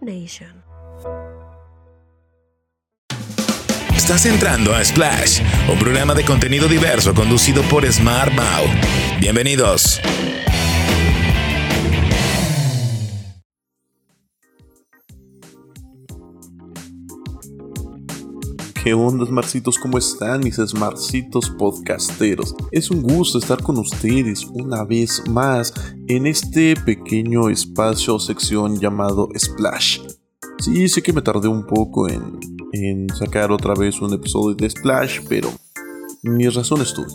Nation. Estás entrando a Splash, un programa de contenido diverso conducido por Smart. Bienvenidos. ¿Qué onda, Smarcitos? ¿Cómo están mis Smarcitos podcasteros? Es un gusto estar con ustedes una vez más en este pequeño espacio o sección llamado Splash. Sí, sé que me tardé un poco en, sacar otra vez un episodio de Splash, pero mis razones tuve.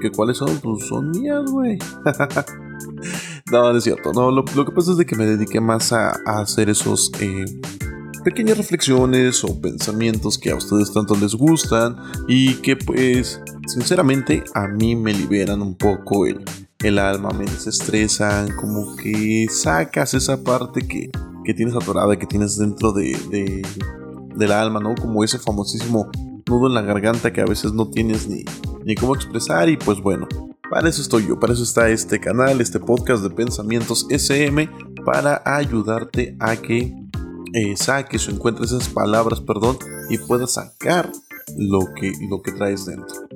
¿Que cuáles son? Pues son mías, güey. no, no es cierto. No, lo, que pasa es de que me dediqué más a, hacer esos eh, pequeñas reflexiones o pensamientos que a ustedes tanto les gustan y que pues sinceramente a mí me liberan un poco el, el alma, me desestresan, como que sacas esa parte que, que tienes atorada, que tienes dentro de, de, del alma, ¿no? Como ese famosísimo nudo en la garganta que a veces no tienes ni, ni cómo expresar y pues bueno, para eso estoy yo, para eso está este canal, este podcast de pensamientos SM, para ayudarte a que eh, saques o encuentres esas palabras, perdón, y puedas sacar lo que, lo que traes dentro.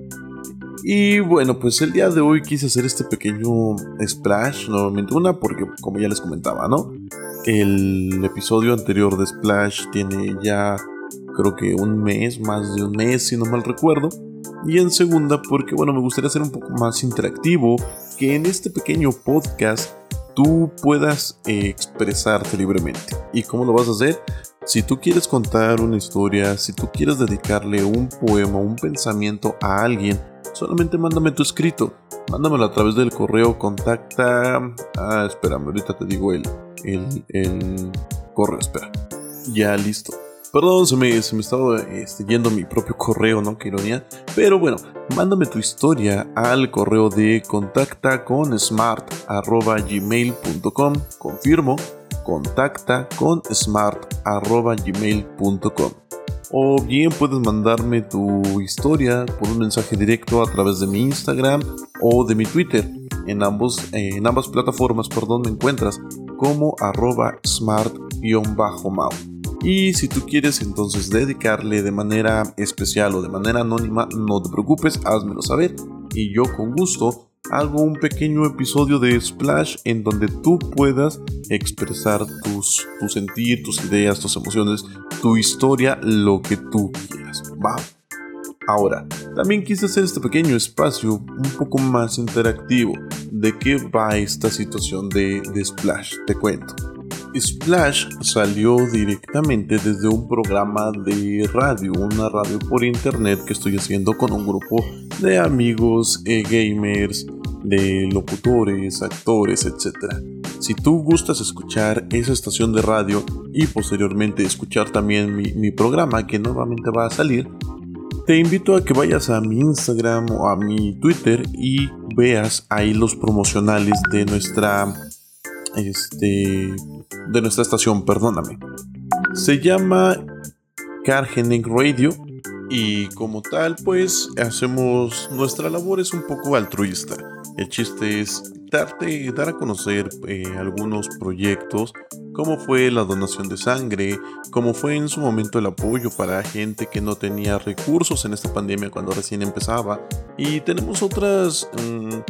Y bueno, pues el día de hoy quise hacer este pequeño splash, nuevamente una, porque como ya les comentaba, ¿no? El episodio anterior de Splash tiene ya creo que un mes, más de un mes si no mal recuerdo. Y en segunda, porque bueno, me gustaría ser un poco más interactivo, que en este pequeño podcast tú puedas eh, expresarte libremente. ¿Y cómo lo vas a hacer? Si tú quieres contar una historia, si tú quieres dedicarle un poema, un pensamiento a alguien, solamente mándame tu escrito. Mándamelo a través del correo contacta... Ah, espérame, ahorita te digo el, el, el correo, espera. Ya listo. Perdón, se me, se me estaba este, yendo mi propio correo, ¿no? Qué ironía. Pero bueno, mándame tu historia al correo de contacta con smart.gmail.com. Confirmo, contacta con smart.gmail.com. O bien puedes mandarme tu historia por un mensaje directo a través de mi Instagram o de mi Twitter. En, ambos, en ambas plataformas perdón, me encuentras como arroba smart-mau. Y si tú quieres entonces dedicarle de manera especial o de manera anónima, no te preocupes, házmelo saber y yo con gusto hago un pequeño episodio de Splash en donde tú puedas expresar tus, tu sentir, tus ideas, tus emociones, tu historia, lo que tú quieras. Va. Ahora, también quise hacer este pequeño espacio un poco más interactivo. ¿De qué va esta situación de, de Splash? Te cuento. Splash salió directamente desde un programa de radio, una radio por internet que estoy haciendo con un grupo de amigos, eh, gamers, de locutores, actores, etc. Si tú gustas escuchar esa estación de radio y posteriormente escuchar también mi, mi programa que nuevamente va a salir, te invito a que vayas a mi Instagram o a mi Twitter y veas ahí los promocionales de nuestra este de nuestra estación, perdóname. Se llama Cargening Radio y como tal pues hacemos nuestra labor es un poco altruista. El chiste es darte, dar a conocer eh, algunos proyectos, como fue la donación de sangre, como fue en su momento el apoyo para gente que no tenía recursos en esta pandemia cuando recién empezaba. Y tenemos otras... Mm,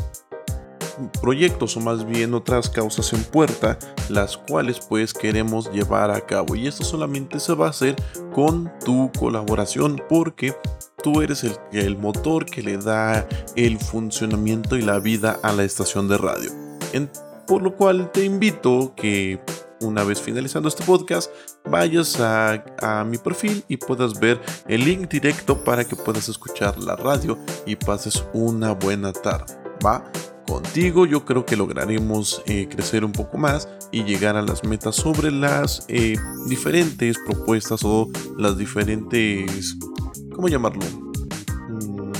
proyectos o más bien otras causas en puerta las cuales pues queremos llevar a cabo y esto solamente se va a hacer con tu colaboración porque tú eres el, motor que le da el funcionamiento y la vida a la estación de radio por lo cual te invito que una vez finalizando este podcast, vayas a, a, mi perfil y puedas ver el link directo para que puedas escuchar la radio y pases una buena tarde. ¿Va? Contigo yo creo que lograremos eh, crecer un poco más y llegar a las metas sobre las eh, diferentes propuestas o las diferentes, ¿cómo llamarlo? Mm,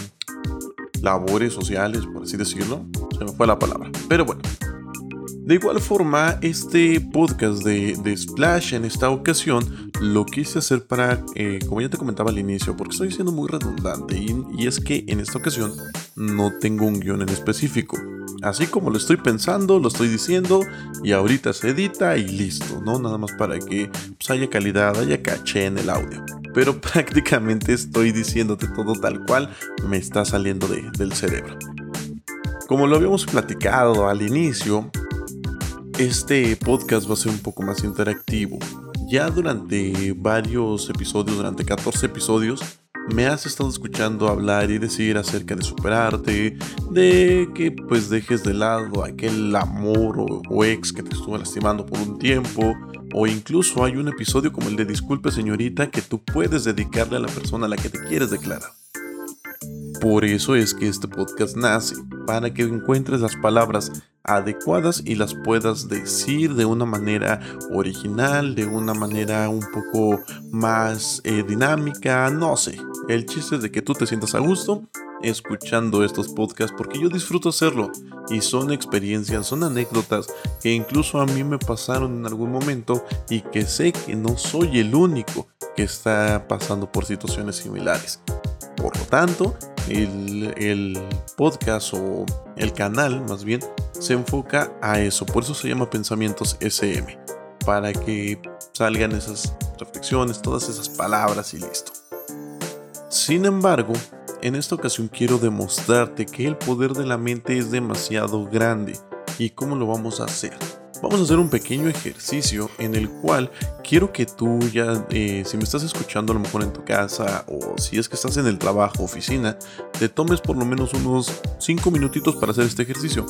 labores sociales, por así decirlo. Se me fue la palabra. Pero bueno. De igual forma, este podcast de, Splash en esta ocasión lo quise hacer para, eh, como ya te comentaba al inicio, porque estoy siendo muy redundante y, es que en esta ocasión no tengo un guion en específico. Así como lo estoy pensando, lo estoy diciendo y ahorita se edita y listo, ¿no? Nada más para que pues, haya calidad, haya caché en el audio. Pero prácticamente estoy diciéndote todo tal cual me está saliendo del cerebro. Como lo habíamos platicado al inicio, este podcast va a ser un poco más interactivo. Ya durante varios episodios, durante 14 episodios, me has estado escuchando hablar y decir acerca de superarte, de que pues dejes de lado aquel amor o, ex que te estuvo lastimando por un tiempo, o incluso hay un episodio como el de Disculpe señorita que tú puedes dedicarle a la persona a la que te quieres declarar. Por eso es que este podcast nace, para que encuentres las palabras adecuadas y las puedas decir de una manera original, de una manera un poco más eh, dinámica, no sé. El chiste es de que tú te sientas a gusto escuchando estos podcasts porque yo disfruto hacerlo y son experiencias, son anécdotas que incluso a mí me pasaron en algún momento y que sé que no soy el único que está pasando por situaciones similares. Por lo tanto, el, el podcast o el canal más bien se enfoca a eso, por eso se llama Pensamientos SM, para que salgan esas reflexiones, todas esas palabras y listo. Sin embargo, en esta ocasión quiero demostrarte que el poder de la mente es demasiado grande. ¿Y cómo lo vamos a hacer? Vamos a hacer un pequeño ejercicio en el cual quiero que tú ya, eh, si me estás escuchando a lo mejor en tu casa o si es que estás en el trabajo, oficina, te tomes por lo menos unos 5 minutitos para hacer este ejercicio.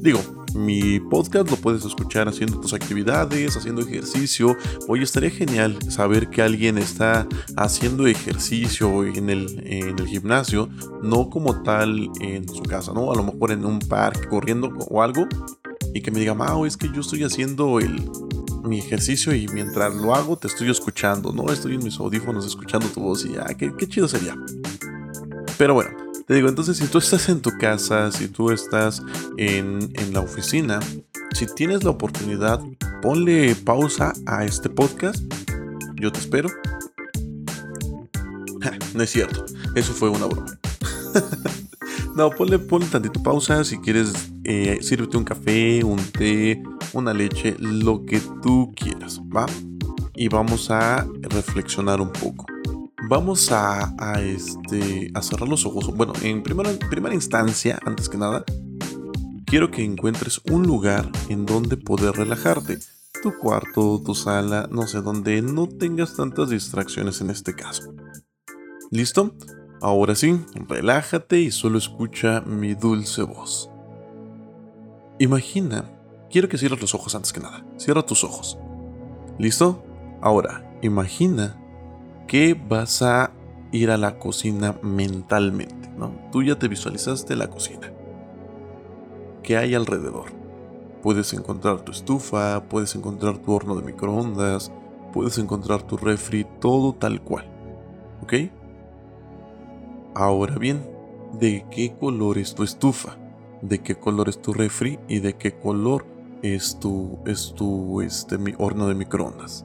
Digo, mi podcast lo puedes escuchar haciendo tus actividades, haciendo ejercicio. Hoy estaría genial saber que alguien está haciendo ejercicio en el, en el gimnasio, no como tal en su casa, ¿no? A lo mejor en un parque corriendo o algo. Y que me diga, Mao, es que yo estoy haciendo el, mi ejercicio y mientras lo hago te estoy escuchando, ¿no? Estoy en mis audífonos escuchando tu voz y ya, qué, qué chido sería. Pero bueno, te digo, entonces si tú estás en tu casa, si tú estás en, la oficina, si tienes la oportunidad, ponle pausa a este podcast. Yo te espero. no es cierto, eso fue una broma. no, ponle, ponle tantito pausa si quieres, eh, sírvete un café, un té, una leche, lo que tú quieras, ¿va? Y vamos a reflexionar un poco vamos a, este, a cerrar los ojos. Bueno, en primera, primera instancia, antes que nada, quiero que encuentres un lugar en donde poder relajarte. Tu cuarto, tu sala, no sé, donde no tengas tantas distracciones en este caso. ¿Listo? Ahora sí, relájate y solo escucha mi dulce voz. Imagina, quiero que cierres los ojos antes que nada. Cierra tus ojos. ¿Listo? Ahora, imagina que vas a ir a la cocina mentalmente, ¿no? Tú ya te visualizaste la cocina. ¿Qué hay alrededor? Puedes encontrar tu estufa, puedes encontrar tu horno de microondas, puedes encontrar tu refri, todo tal cual. ¿Ok? Ahora bien, ¿de qué color es tu estufa? ¿De qué color es tu refri? ¿Y de qué color es tu, es tu este, mi horno de microondas?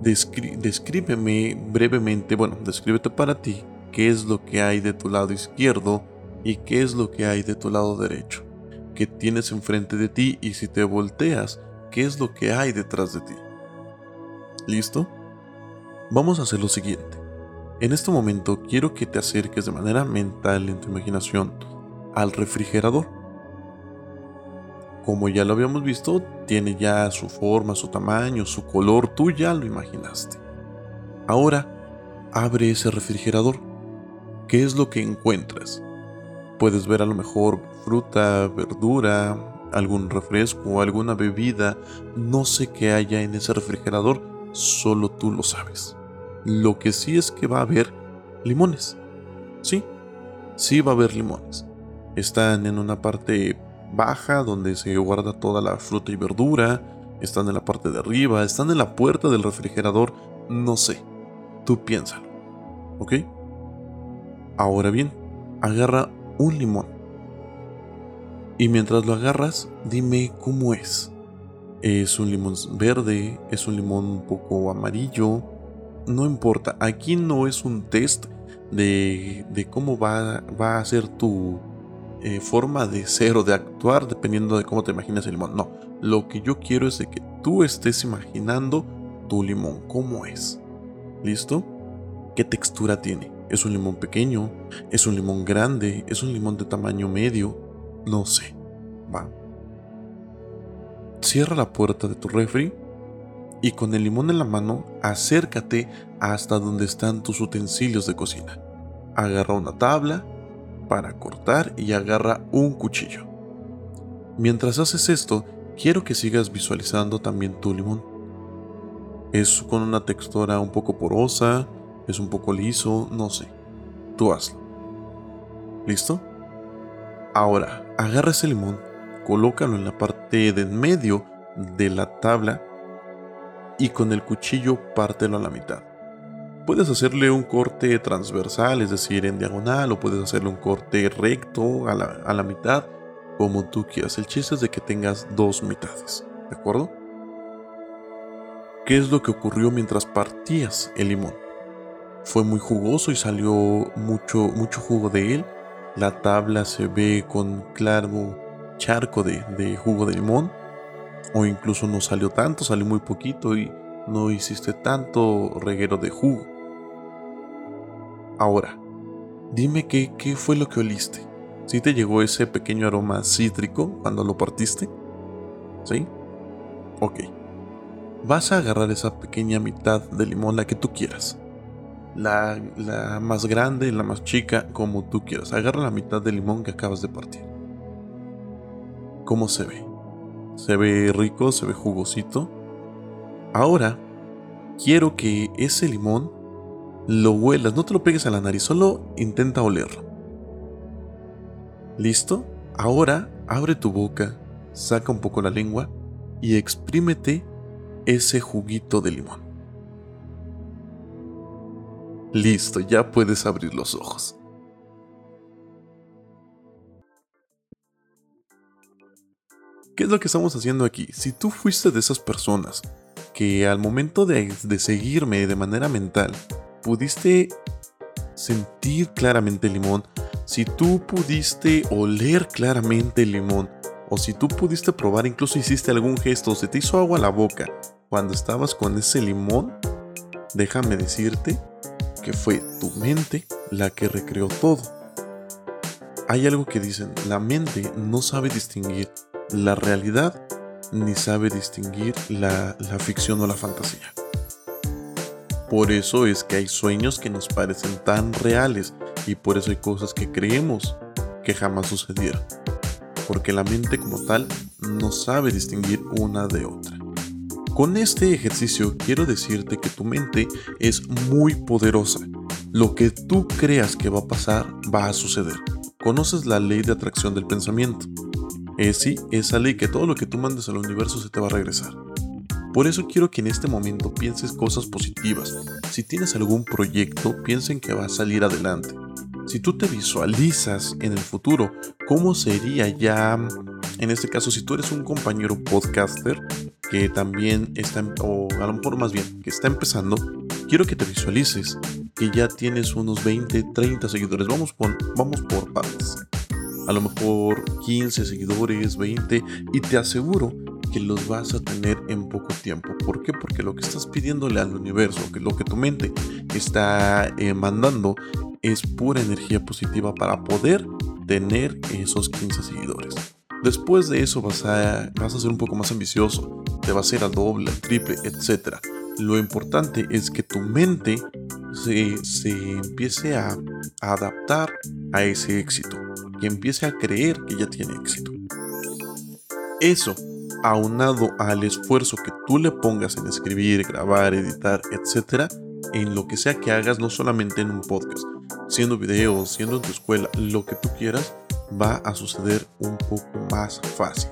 descríbeme brevemente, bueno, descríbete para ti qué es lo que hay de tu lado izquierdo y qué es lo que hay de tu lado derecho, qué tienes enfrente de ti y si te volteas, qué es lo que hay detrás de ti. ¿Listo? Vamos a hacer lo siguiente. En este momento quiero que te acerques de manera mental en tu imaginación al refrigerador como ya lo habíamos visto, tiene ya su forma, su tamaño, su color, tú ya lo imaginaste. Ahora, abre ese refrigerador. ¿Qué es lo que encuentras? Puedes ver a lo mejor fruta, verdura, algún refresco, alguna bebida, no sé qué haya en ese refrigerador, solo tú lo sabes. Lo que sí es que va a haber limones. Sí, sí va a haber limones. Están en una parte baja donde se guarda toda la fruta y verdura, están en la parte de arriba, están en la puerta del refrigerador, no sé. Tú piénsalo. ¿Ok? Ahora bien, agarra un limón. Y mientras lo agarras, dime cómo es. ¿Es un limón verde? ¿Es un limón un poco amarillo? No importa, aquí no es un test de, cómo va, va, a ser tu eh, forma de ser o de actuar dependiendo de cómo te imaginas el limón. No, lo que yo quiero es de que tú estés imaginando tu limón, cómo es. ¿Listo? ¿Qué textura tiene? ¿Es un limón pequeño? ¿Es un limón grande? ¿Es un limón de tamaño medio? No sé. Va. Cierra la puerta de tu refri y con el limón en la mano acércate hasta donde están tus utensilios de cocina. Agarra una tabla para cortar y agarra un cuchillo. Mientras haces esto, quiero que sigas visualizando también tu limón. Es con una textura un poco porosa, es un poco liso, no sé. Tú hazlo. ¿Listo? Ahora, agarra ese limón, colócalo en la parte de en medio de la tabla y con el cuchillo pártelo a la mitad. Puedes hacerle un corte transversal, es decir, en diagonal, o puedes hacerle un corte recto a la, a la mitad, como tú quieras. El chiste es de que tengas dos mitades, ¿de acuerdo? ¿Qué es lo que ocurrió mientras partías el limón? fue muy jugoso y salió mucho, mucho jugo de él. La tabla se ve con claro charco de, de jugo de limón. O incluso no salió tanto, salió muy poquito y no hiciste tanto reguero de jugo. Ahora, dime qué, qué fue lo que oliste. ¿Sí te llegó ese pequeño aroma cítrico cuando lo partiste? ¿Sí? Ok. Vas a agarrar esa pequeña mitad de limón, la que tú quieras la, más grande, la más chica, como tú quieras. Agarra la mitad del limón que acabas de partir. ¿Cómo se ve? Se ve rico, se ve jugosito. Ahora, quiero que ese limón lo huelas, no te lo pegues a la nariz, solo intenta olerlo. ¿Listo? Ahora abre tu boca, saca un poco la lengua y exprímete ese juguito de limón. Listo, ya puedes abrir los ojos. ¿Qué es lo que estamos haciendo aquí? Si tú fuiste de esas personas que al momento de, seguirme de manera mental pudiste sentir claramente el limón, si tú pudiste oler claramente el limón, o si tú pudiste probar, incluso hiciste algún gesto, se te hizo agua a la boca cuando estabas con ese limón, déjame decirte que fue tu mente la que recreó todo. Hay algo que dicen, la mente no sabe distinguir la realidad ni sabe distinguir la, la ficción o la fantasía. Por eso es que hay sueños que nos parecen tan reales y por eso hay cosas que creemos que jamás sucedieron. Porque la mente como tal no sabe distinguir una de otra. Con este ejercicio quiero decirte que tu mente es muy poderosa. Lo que tú creas que va a pasar va a suceder. Conoces la ley de atracción del pensamiento. Es sí, esa ley que todo lo que tú mandes al universo se te va a regresar. Por eso quiero que en este momento pienses cosas positivas. Si tienes algún proyecto, piensa en que va a salir adelante. Si tú te visualizas en el futuro, ¿cómo sería ya, en este caso, si tú eres un compañero podcaster, que también está, o a lo mejor más bien, que está empezando, quiero que te visualices que ya tienes unos 20, 30 seguidores. Vamos por, vamos por partes. A lo mejor 15 seguidores, 20, y te aseguro que los vas a tener en poco tiempo. ¿Por qué? Porque lo que estás pidiéndole al universo, que lo que tu mente está eh, mandando, es pura energía positiva para poder tener esos 15 seguidores. Después de eso vas a, vas a ser un poco más ambicioso, te va a ser al doble, triple, etc. Lo importante es que tu mente se, se empiece a, a adaptar a ese éxito, que empiece a creer que ya tiene éxito. Eso, aunado al esfuerzo que tú le pongas en escribir, grabar, editar, etc., en lo que sea que hagas, no solamente en un podcast, siendo videos, siendo en tu escuela, lo que tú quieras, va a suceder un poco más fácil.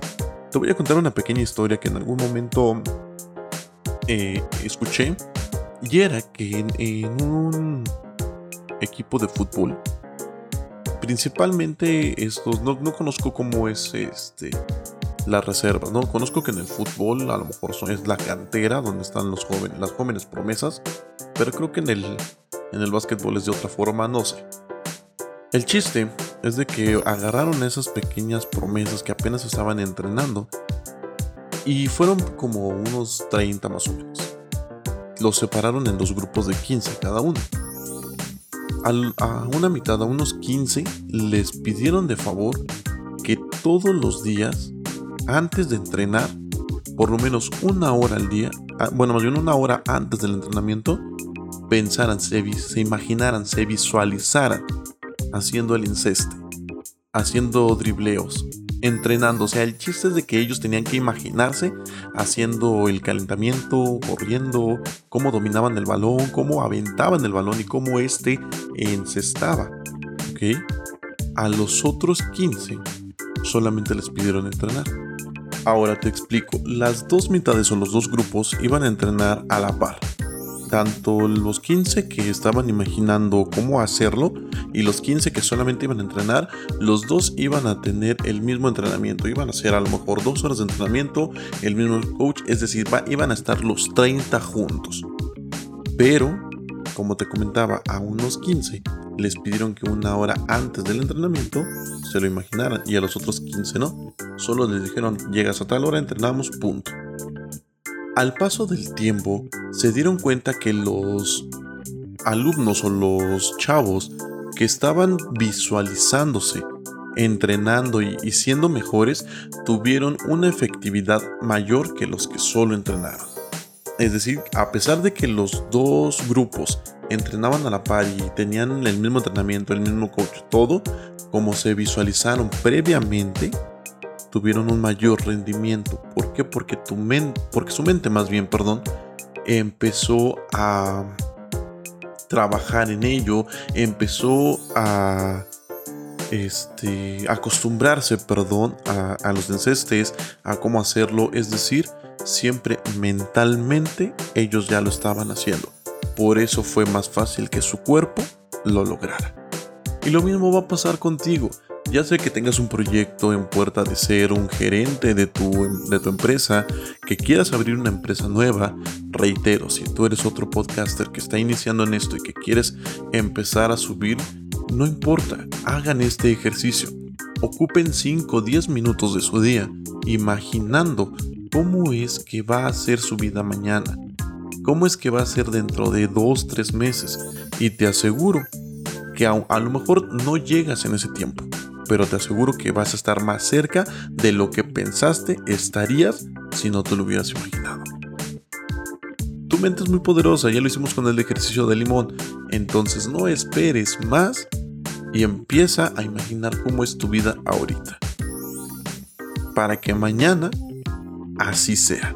Te voy a contar una pequeña historia que en algún momento eh, escuché y era que en, un equipo de fútbol principalmente estos, no, no conozco cómo es este las reservas, ¿no? Conozco que en el fútbol a lo mejor es la cantera donde están los jóvenes, las jóvenes promesas, pero creo que en el, en el básquetbol es de otra forma, no sé. El chiste es de que agarraron esas pequeñas promesas que apenas estaban entrenando y fueron como unos 30 más o menos. Los separaron en dos grupos de 15 cada uno. A una mitad, a unos 15, les pidieron de favor que todos los días antes de entrenar, por lo menos una hora al día, ah, bueno, más bien una hora antes del entrenamiento, pensaran, se, se imaginaran, se visualizaran haciendo el inceste, haciendo dribleos, entrenando. O sea, el chiste es de que ellos tenían que imaginarse haciendo el calentamiento, corriendo, cómo dominaban el balón, cómo aventaban el balón y cómo este encestaba. ¿Ok? A los otros 15 solamente les pidieron entrenar. Ahora te explico, las dos mitades o los dos grupos iban a entrenar a la par. Tanto los 15 que estaban imaginando cómo hacerlo y los 15 que solamente iban a entrenar, los dos iban a tener el mismo entrenamiento. Iban a hacer a lo mejor dos horas de entrenamiento, el mismo coach, es decir, iban a estar los 30 juntos. Pero, como te comentaba, a unos 15 les pidieron que una hora antes del entrenamiento se lo imaginaran y a los otros 15 no. Solo les dijeron, llegas a tal hora, entrenamos, punto. Al paso del tiempo, se dieron cuenta que los alumnos o los chavos que estaban visualizándose, entrenando y, siendo mejores, tuvieron una efectividad mayor que los que solo entrenaron. Es decir, a pesar de que los dos grupos entrenaban a la par y tenían el mismo entrenamiento, el mismo coach, todo, como se visualizaron previamente, tuvieron un mayor rendimiento. ¿Por qué? Porque porque su mente más bien, perdón, empezó a trabajar en ello, empezó a este, acostumbrarse, perdón, a, a los encestes, a cómo hacerlo, es decir, siempre mentalmente ellos ya lo estaban haciendo. Por eso fue más fácil que su cuerpo lo lograra. Y lo mismo va a pasar contigo. Ya sé que tengas un proyecto en puerta de ser un gerente de tu, de tu empresa, que quieras abrir una empresa nueva, reitero, si tú eres otro podcaster que está iniciando en esto y que quieres empezar a subir, no importa, hagan este ejercicio. Ocupen 5 o 10 minutos de su día imaginando cómo es que va a ser su vida mañana, cómo es que va a ser dentro de dos, tres meses. Y te aseguro que a, lo mejor no llegas en ese tiempo, pero te aseguro que vas a estar más cerca de lo que pensaste estarías si no te lo hubieras imaginado. Tu mente es muy poderosa, ya lo hicimos con el ejercicio de limón, entonces no esperes más y empieza a imaginar cómo es tu vida ahorita. Para que mañana así sea.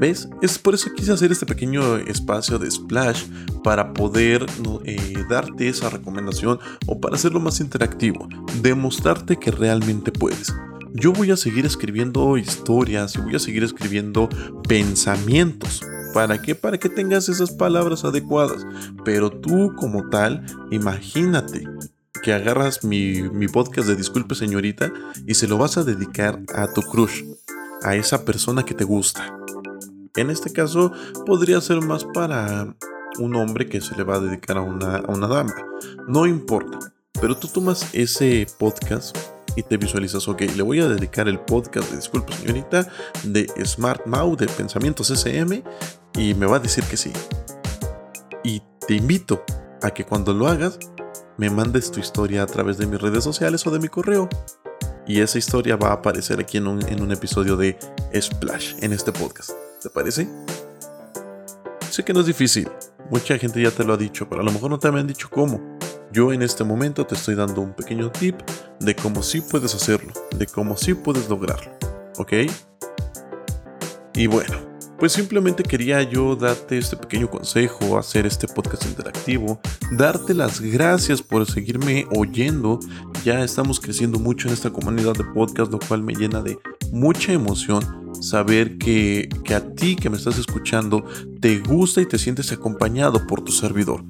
¿Ves? Es por eso quise hacer este pequeño espacio de splash para poder eh, darte esa recomendación o para hacerlo más interactivo, demostrarte que realmente puedes. Yo voy a seguir escribiendo historias y voy a seguir escribiendo pensamientos. ¿Para qué? Para que tengas esas palabras adecuadas. Pero tú como tal, imagínate que agarras mi, mi podcast de Disculpe señorita y se lo vas a dedicar a tu crush a esa persona que te gusta. En este caso podría ser más para un hombre que se le va a dedicar a una, dama. No importa. Pero tú tomas ese podcast y te visualizas, ok, le voy a dedicar el podcast de Disculpa señorita de Smart Mau de Pensamientos SM y me va a decir que sí. Y te invito a que cuando lo hagas me mandes tu historia a través de mis redes sociales o de mi correo y esa historia va a aparecer aquí en un, episodio de Splash, en este podcast. ¿Te parece? Sé que no es difícil, mucha gente ya te lo ha dicho, pero a lo mejor no te habían dicho cómo. Yo en este momento te estoy dando un pequeño tip de cómo sí puedes hacerlo, de cómo sí puedes lograrlo, ¿ok? Y bueno, pues simplemente quería yo darte este pequeño consejo, hacer este podcast interactivo, darte las gracias por seguirme oyendo. Ya estamos creciendo mucho en esta comunidad de podcast, lo cual me llena de mucha emoción saber que, que a ti que me estás escuchando te gusta y te sientes acompañado por tu servidor.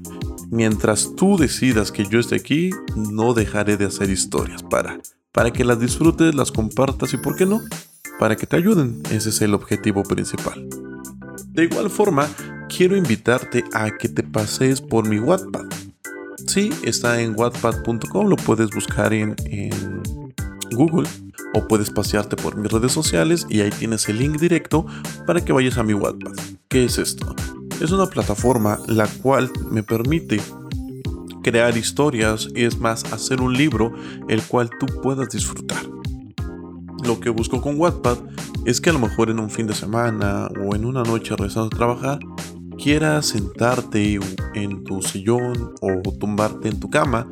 mientras tú decidas que yo esté aquí, no dejaré de hacer historias para, para que las disfrutes, las compartas y, ¿por qué no? Para que te ayuden. Ese es el objetivo principal. De igual forma, quiero invitarte a que te pases por mi Wattpad. Sí, está en wattpad.com, lo puedes buscar en, en Google o puedes pasearte por mis redes sociales y ahí tienes el link directo para que vayas a mi Wattpad. ¿Qué es esto? Es una plataforma la cual me permite crear historias y es más hacer un libro el cual tú puedas disfrutar. Lo que busco con Wattpad es que a lo mejor en un fin de semana o en una noche regresando a trabajar quieras sentarte en tu sillón o tumbarte en tu cama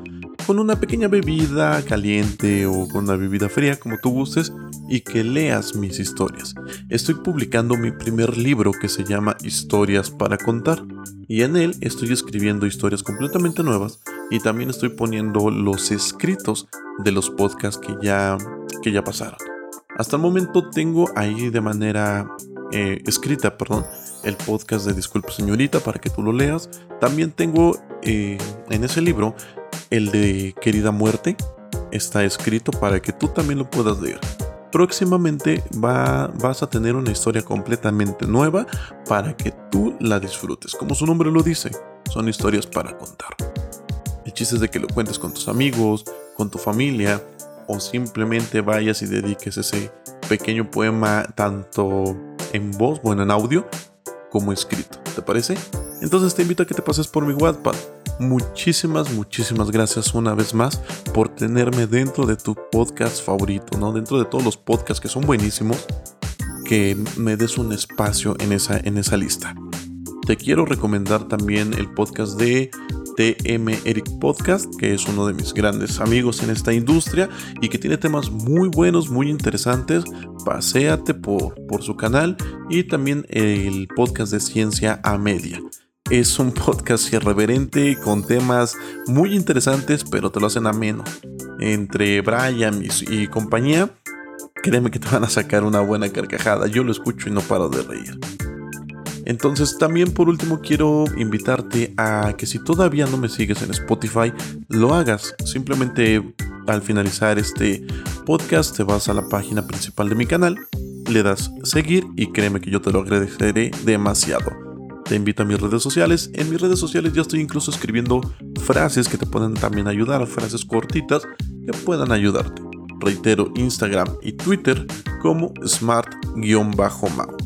con una pequeña bebida caliente o con una bebida fría, como tú gustes, y que leas mis historias. Estoy publicando mi primer libro que se llama Historias para contar, y en él estoy escribiendo historias completamente nuevas y también estoy poniendo los escritos de los podcasts que ya, que ya pasaron. Hasta el momento tengo ahí de manera eh, escrita, perdón, el podcast de Disculpe Señorita para que tú lo leas. También tengo eh, en ese libro el de Querida Muerte. Está escrito para que tú también lo puedas leer. Próximamente va, vas a tener una historia completamente nueva para que tú la disfrutes. Como su nombre lo dice, son historias para contar. El chiste es de que lo cuentes con tus amigos, con tu familia, o simplemente vayas y dediques ese pequeño poema tanto en voz, bueno, en audio, como escrito. ¿Te parece? Entonces te invito a que te pases por mi Wattpad muchísimas, muchísimas gracias una vez más por tenerme dentro de tu podcast favorito, ¿no? Dentro de todos los podcasts que son buenísimos, que me des un espacio en esa, en esa lista. Te quiero recomendar también el podcast de TM Eric Podcast, que es uno de mis grandes amigos en esta industria y que tiene temas muy buenos, muy interesantes. Paseate por, por su canal y también el podcast de Ciencia a Media. Es un podcast irreverente con temas muy interesantes, pero te lo hacen ameno. Entre Brian y, compañía, créeme que te van a sacar una buena carcajada. Yo lo escucho y no paro de reír. Entonces también por último quiero invitarte a que si todavía no me sigues en Spotify, lo hagas. Simplemente al finalizar este podcast te vas a la página principal de mi canal, le das seguir y créeme que yo te lo agradeceré demasiado. Te invito a mis redes sociales. En mis redes sociales ya estoy incluso escribiendo frases que te pueden también ayudar, frases cortitas que puedan ayudarte. Reitero, Instagram y Twitter como smart-mau.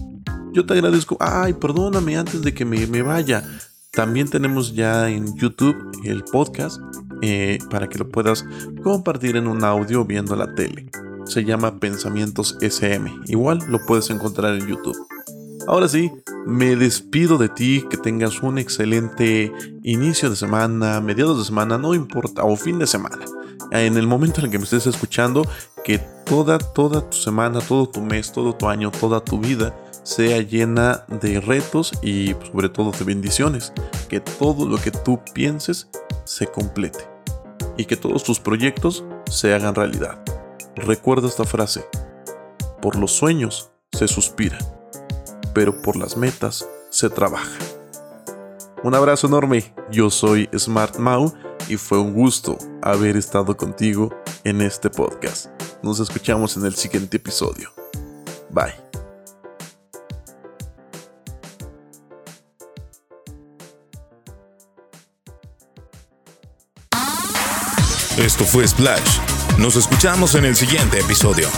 Yo te agradezco. Ay, perdóname antes de que me, vaya. También tenemos ya en YouTube el podcast eh, para que lo puedas compartir en un audio viendo la tele. Se llama Pensamientos SM. Igual lo puedes encontrar en YouTube. Ahora sí, me despido de ti, que tengas un excelente inicio de semana, mediados de semana, no importa, o fin de semana. En el momento en el que me estés escuchando, que toda, toda tu semana, todo tu mes, todo tu año, toda tu vida sea llena de retos y sobre todo de bendiciones. Que todo lo que tú pienses se complete. Y que todos tus proyectos se hagan realidad. Recuerda esta frase. Por los sueños se suspira pero por las metas se trabaja. Un abrazo enorme, yo soy Smart Mau y fue un gusto haber estado contigo en este podcast. Nos escuchamos en el siguiente episodio. Bye. Esto fue Splash. Nos escuchamos en el siguiente episodio.